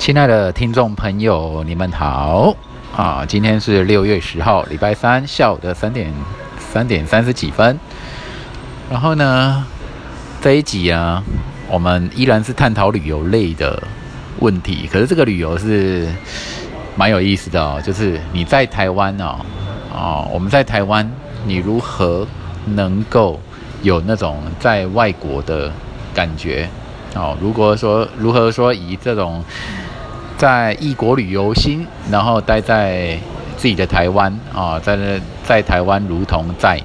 亲爱的听众朋友，你们好啊！今天是六月十号，礼拜三下午的三点三点三十几分。然后呢，这一集啊，我们依然是探讨旅游类的问题。可是这个旅游是蛮有意思的哦，就是你在台湾哦，哦，我们在台湾，你如何能够有那种在外国的感觉？哦，如果说如何说以这种在异国旅游心，然后待在自己的台湾啊，在在台湾如同在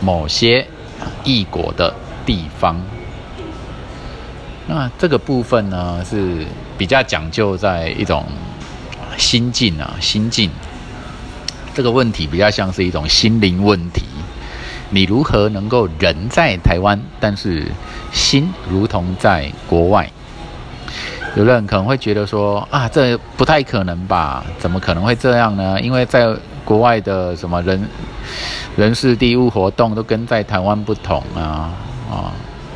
某些异国的地方，那这个部分呢是比较讲究在一种心境啊，心境这个问题比较像是一种心灵问题。你如何能够人在台湾，但是心如同在国外？有的人可能会觉得说啊，这不太可能吧？怎么可能会这样呢？因为在国外的什么人人事、地物活动都跟在台湾不同啊啊，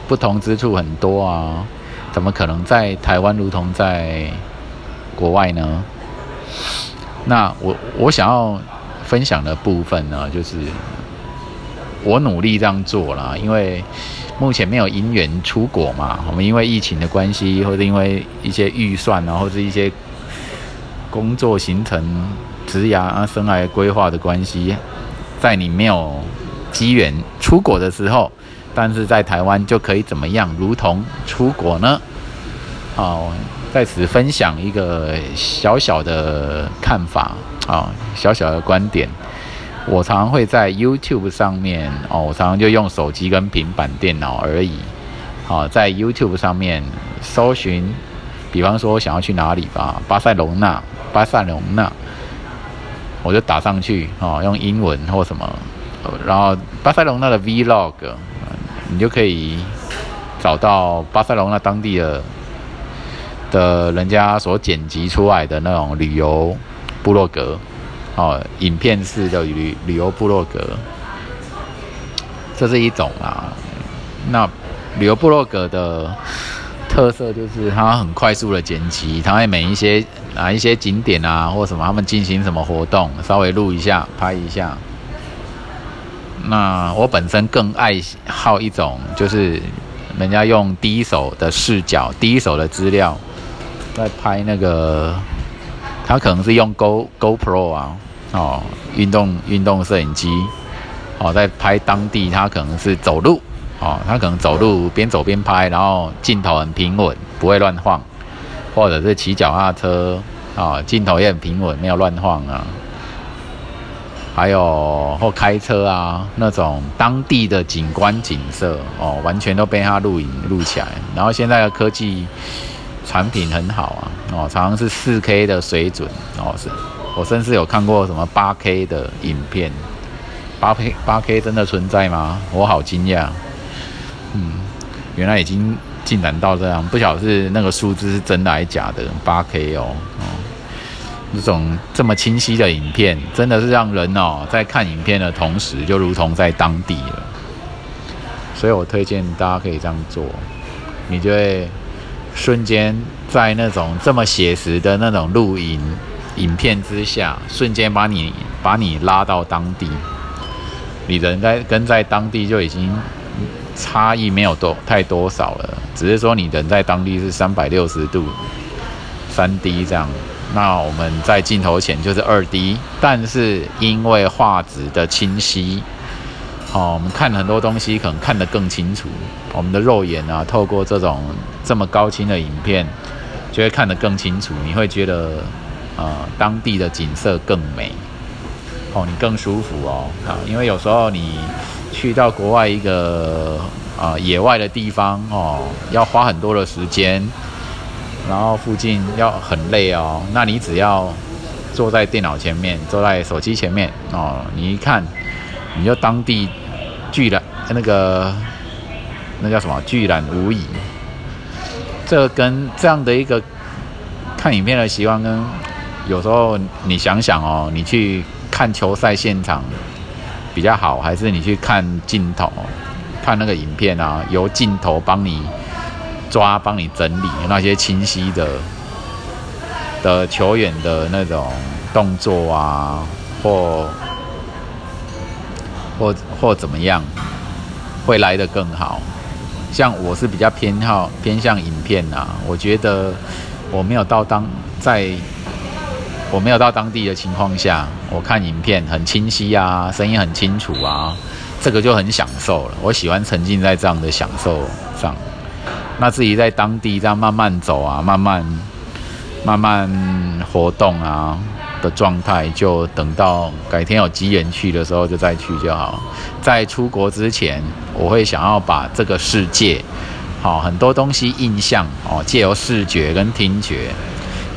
不同之处很多啊，怎么可能在台湾如同在国外呢？那我我想要分享的部分呢，就是。我努力这样做了，因为目前没有因缘出国嘛。我们因为疫情的关系，或者因为一些预算啊，或者一些工作行程、职涯啊、生涯规划的关系，在你没有机缘出国的时候，但是在台湾就可以怎么样，如同出国呢？好，在此分享一个小小的看法啊，小小的观点。我常常会在 YouTube 上面哦，我常常就用手机跟平板电脑而已，好，在 YouTube 上面搜寻，比方说想要去哪里吧，巴塞隆纳，巴塞隆纳，我就打上去哦，用英文或什么，然后巴塞隆纳的 Vlog，你就可以找到巴塞隆纳当地的的人家所剪辑出来的那种旅游部落格。哦，影片式的旅旅游部落格，这是一种啊。那旅游部落格的特色就是它很快速的剪辑，它会每一些哪一些景点啊，或什么他们进行什么活动，稍微录一下，拍一下。那我本身更爱好一种，就是人家用第一手的视角、第一手的资料在拍那个，他可能是用 Go GoPro 啊。哦，运动运动摄影机，哦，在拍当地，他可能是走路，哦，他可能走路边走边拍，然后镜头很平稳，不会乱晃，或者是骑脚踏车，啊，镜头也很平稳，没有乱晃啊。还有或开车啊，那种当地的景观景色，哦，完全都被他录影录起来。然后现在的科技产品很好啊，哦，常常是四 K 的水准，哦是。我甚至有看过什么八 K 的影片，八 K 八 K 真的存在吗？我好惊讶，嗯，原来已经进展到这样，不晓得是那个数字是真的还是假的。八 K 哦，哦，这种这么清晰的影片，真的是让人哦在看影片的同时，就如同在当地了。所以我推荐大家可以这样做，你就会瞬间在那种这么写实的那种录影。影片之下，瞬间把你把你拉到当地，你人在跟在当地就已经差异没有多太多少了，只是说你人在当地是三百六十度三 D 这样，那我们在镜头前就是二 D，但是因为画质的清晰，哦，我们看很多东西可能看得更清楚，我们的肉眼啊，透过这种这么高清的影片，就会看得更清楚，你会觉得。呃，当地的景色更美，哦，你更舒服哦，啊，因为有时候你去到国外一个啊野外的地方哦，要花很多的时间，然后附近要很累哦，那你只要坐在电脑前面，坐在手机前面哦，你一看，你就当地巨览那个那叫什么巨览无遗，这跟这样的一个看影片的习惯跟。有时候你想想哦，你去看球赛现场比较好，还是你去看镜头，看那个影片啊，由镜头帮你抓、帮你整理那些清晰的的球员的那种动作啊，或或怎么样，会来得更好。像我是比较偏好偏向影片呐，我觉得我没有到当在我没有到当地的情况下，我看影片很清晰啊，声音很清楚啊，这个就很享受了。我喜欢沉浸在这样的享受上。那自己在当地这样慢慢走啊，慢慢慢慢活动啊的状态，就等到改天有机缘去的时候就再去就好。在出国之前。我会想要把这个世界，好很多东西印象哦，借由视觉跟听觉，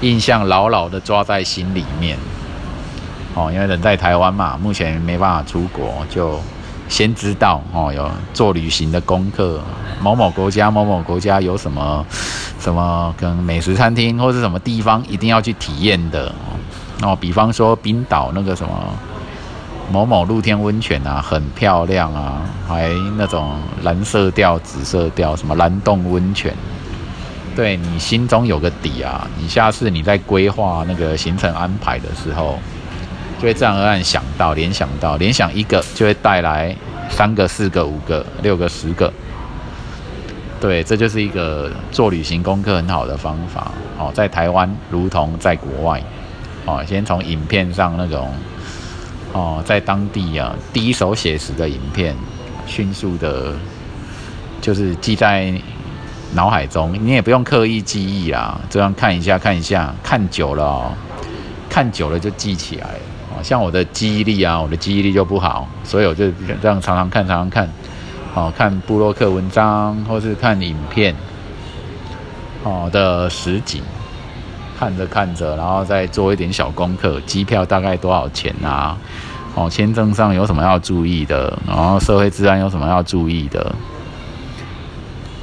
印象牢牢的抓在心里面，哦，因为人在台湾嘛，目前没办法出国，就先知道哦，有做旅行的功课，某某国家某某国家有什么什么跟美食餐厅或是什么地方一定要去体验的，哦，比方说冰岛那个什么。某某露天温泉啊，很漂亮啊，还那种蓝色调、紫色调，什么蓝洞温泉，对你心中有个底啊。你下次你在规划那个行程安排的时候，就会自然而然想到、联想到，联想一个就会带来三个、四个、五个、六个、十个。对，这就是一个做旅行功课很好的方法哦。在台湾如同在国外哦，先从影片上那种。哦，在当地啊，第一手写实的影片，迅速的，就是记在脑海中，你也不用刻意记忆啊，这样看一下看一下，看久了哦，看久了就记起来了。哦，像我的记忆力啊，我的记忆力就不好，所以我就这样常常看，常常看，哦，看布洛克文章或是看影片，哦的实景。看着看着，然后再做一点小功课，机票大概多少钱啊？哦，签证上有什么要注意的？然后社会治安有什么要注意的？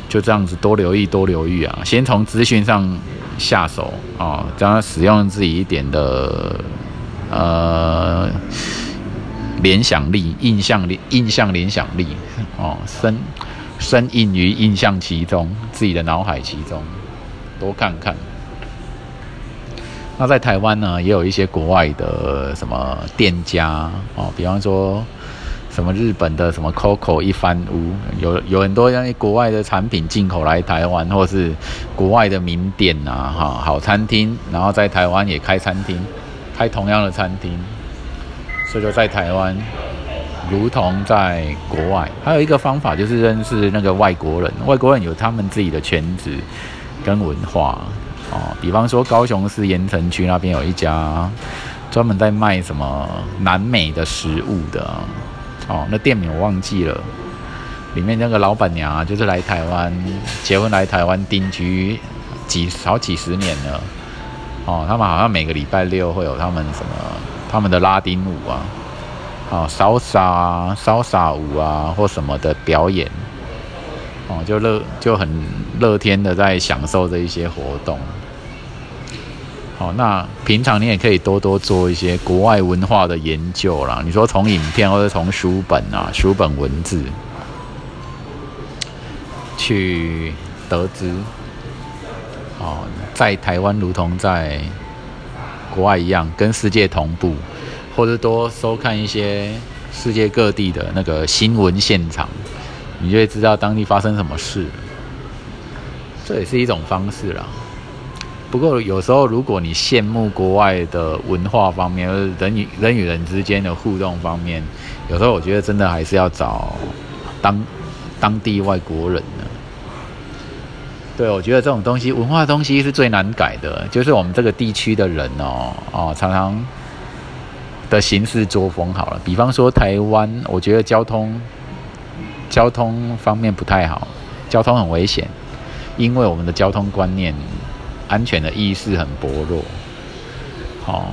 就这样子多留意多留意啊！先从资讯上下手哦，这样使用自己一点的呃联想力、印象联印象联想力哦，深深印于印象其中，自己的脑海其中，多看看。那在台湾呢，也有一些国外的什么店家哦，比方说什么日本的什么 COCO 一番屋，有有很多像国外的产品进口来台湾，或是国外的名店啊，哈，好餐厅，然后在台湾也开餐厅，开同样的餐厅，所以就在台湾，如同在国外。还有一个方法就是认识那个外国人，外国人有他们自己的圈子跟文化。哦，比方说高雄市盐城区那边有一家专门在卖什么南美的食物的，哦，那店名我忘记了，里面那个老板娘，就是来台湾结婚来台湾定居几好几十年了，哦，他们好像每个礼拜六会有他们什么他们的拉丁舞啊，哦，烧洒，烧洒舞啊或什么的表演。哦，就乐就很乐天的在享受这一些活动。哦，那平常你也可以多多做一些国外文化的研究啦。你说从影片或者从书本啊、书本文字去得知，哦，在台湾如同在国外一样，跟世界同步，或者多收看一些世界各地的那个新闻现场。你就会知道当地发生什么事，这也是一种方式啦。不过有时候，如果你羡慕国外的文化方面，人与人与人之间的互动方面，有时候我觉得真的还是要找当当地外国人呢。对，我觉得这种东西，文化东西是最难改的，就是我们这个地区的人哦哦，常常的行事作风好了。比方说台湾，我觉得交通。交通方面不太好，交通很危险，因为我们的交通观念、安全的意识很薄弱。哦，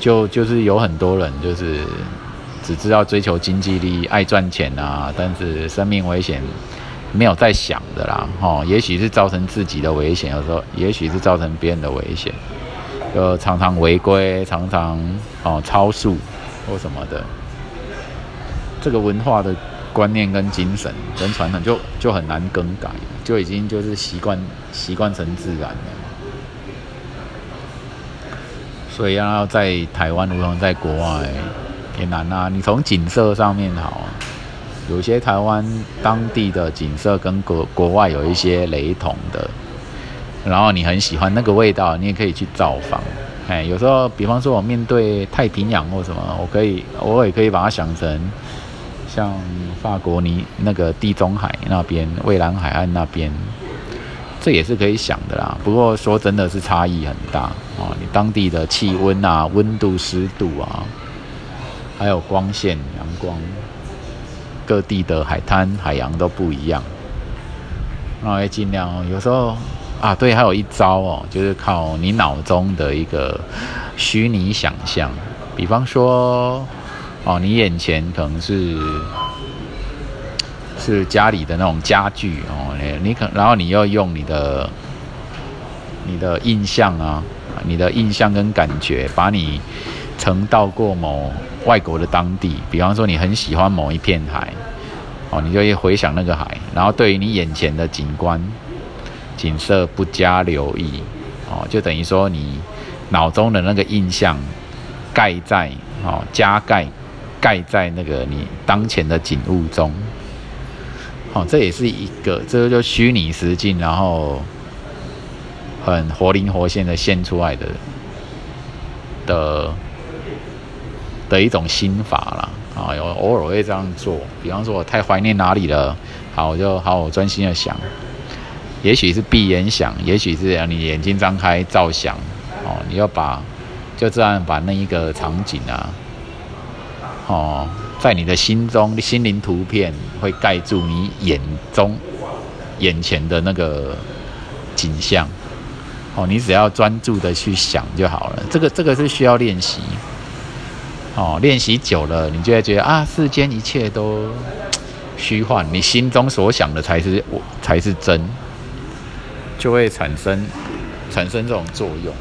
就就是有很多人就是只知道追求经济利益、爱赚钱啊，但是生命危险没有在想的啦。哦，也许是造成自己的危险，有时候也许是造成别人的危险，就常常违规，常常哦超速或什么的。这个文化的。观念跟精神跟传统就就很难更改，就已经就是习惯习惯成自然了。所以要在台湾如同在国外也难啊。你从景色上面好，有些台湾当地的景色跟国国外有一些雷同的，然后你很喜欢那个味道，你也可以去造访。哎，有时候，比方说我面对太平洋或什么，我可以，我也可以把它想成像法国尼那个地中海那边、蔚蓝海岸那边，这也是可以想的啦。不过说真的是差异很大啊，你当地的气温啊、温度、湿度啊，还有光线、阳光，各地的海滩、海洋都不一样，那也尽量有时候。啊，对，还有一招哦，就是靠你脑中的一个虚拟想象，比方说，哦，你眼前可能是是家里的那种家具哦，你可，然后你要用你的你的印象啊，你的印象跟感觉，把你曾到过某外国的当地，比方说你很喜欢某一片海，哦，你就会回想那个海，然后对于你眼前的景观。景色不加留意，哦，就等于说你脑中的那个印象盖在哦加盖盖在那个你当前的景物中，哦，这也是一个这个就虚拟实境，然后很活灵活现的现出来的的的一种心法啦。啊，有偶尔会这样做，比方说我太怀念哪里了，好，我就好，我专心的想。也许是闭眼想，也许是让你眼睛张开照想，哦，你要把就这样把那一个场景啊，哦，在你的心中心灵图片会盖住你眼中眼前的那个景象，哦，你只要专注的去想就好了。这个这个是需要练习，哦，练习久了，你就会觉得啊，世间一切都虚幻，你心中所想的才是我才是真。就会产生产生这种作用，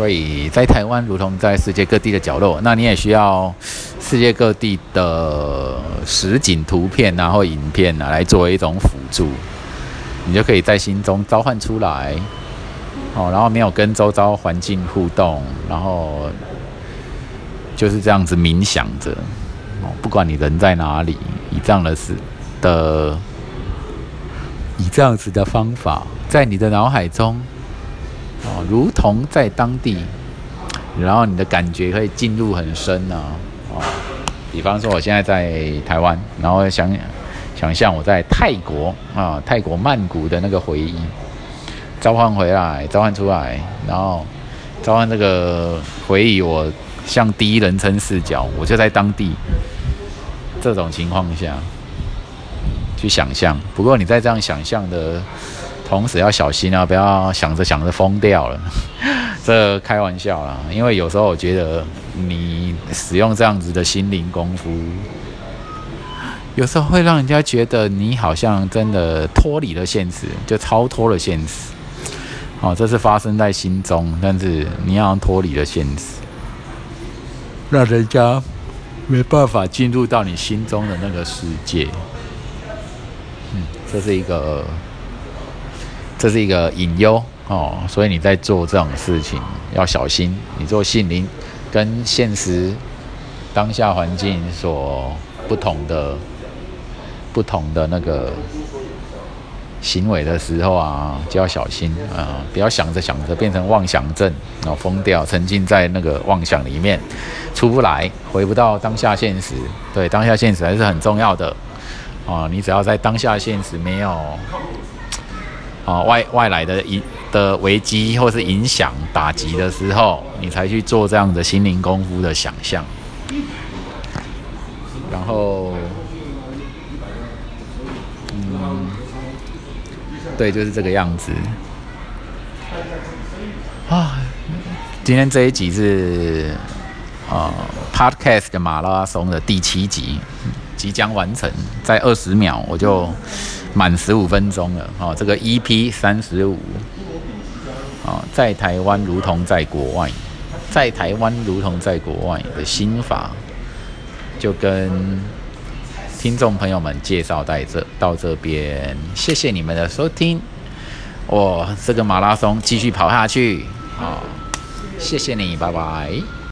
所以在台湾，如同在世界各地的角落，那你也需要世界各地的实景图片啊或影片啊来作为一种辅助，你就可以在心中召唤出来，哦，然后没有跟周遭环境互动，然后就是这样子冥想着，哦，不管你人在哪里，以这样的事的。以这样子的方法，在你的脑海中，如同在当地，然后你的感觉可以进入很深呢，哦，比方说我现在在台湾，然后想想象我在泰国啊，泰国曼谷的那个回忆，召唤回来，召唤出来，然后召唤这个回忆，我像第一人称视角，我就在当地，这种情况下。去想象，不过你在这样想象的同时要小心啊，不要想着想着疯掉了。这开玩笑啦，因为有时候我觉得你使用这样子的心灵功夫，有时候会让人家觉得你好像真的脱离了现实，就超脱了现实。哦，这是发生在心中，但是你要脱离了现实，让人家没办法进入到你心中的那个世界。嗯这是一个，这是一个隐忧哦，所以你在做这种事情要小心。你做心灵跟现实当下环境所不同的不同的那个行为的时候啊，就要小心啊，不要想着想着变成妄想症，然后疯掉，沉浸在那个妄想里面出不来，回不到当下现实。对，当下现实还是很重要的。啊，你只要在当下现实没有啊外外来的一的危机或是影响打击的时候，你才去做这样的心灵功夫的想象。然后，嗯，对，就是这个样子。啊，今天这一集是啊，Podcast 的马拉松的第七集。即将完成，在二十秒我就满十五分钟了。哦，这个 EP 三十五，哦，在台湾如同在国外，在台湾如同在国外的心法，就跟听众朋友们介绍在这到这边，谢谢你们的收听。我这个马拉松继续跑下去，啊。谢谢你，拜拜。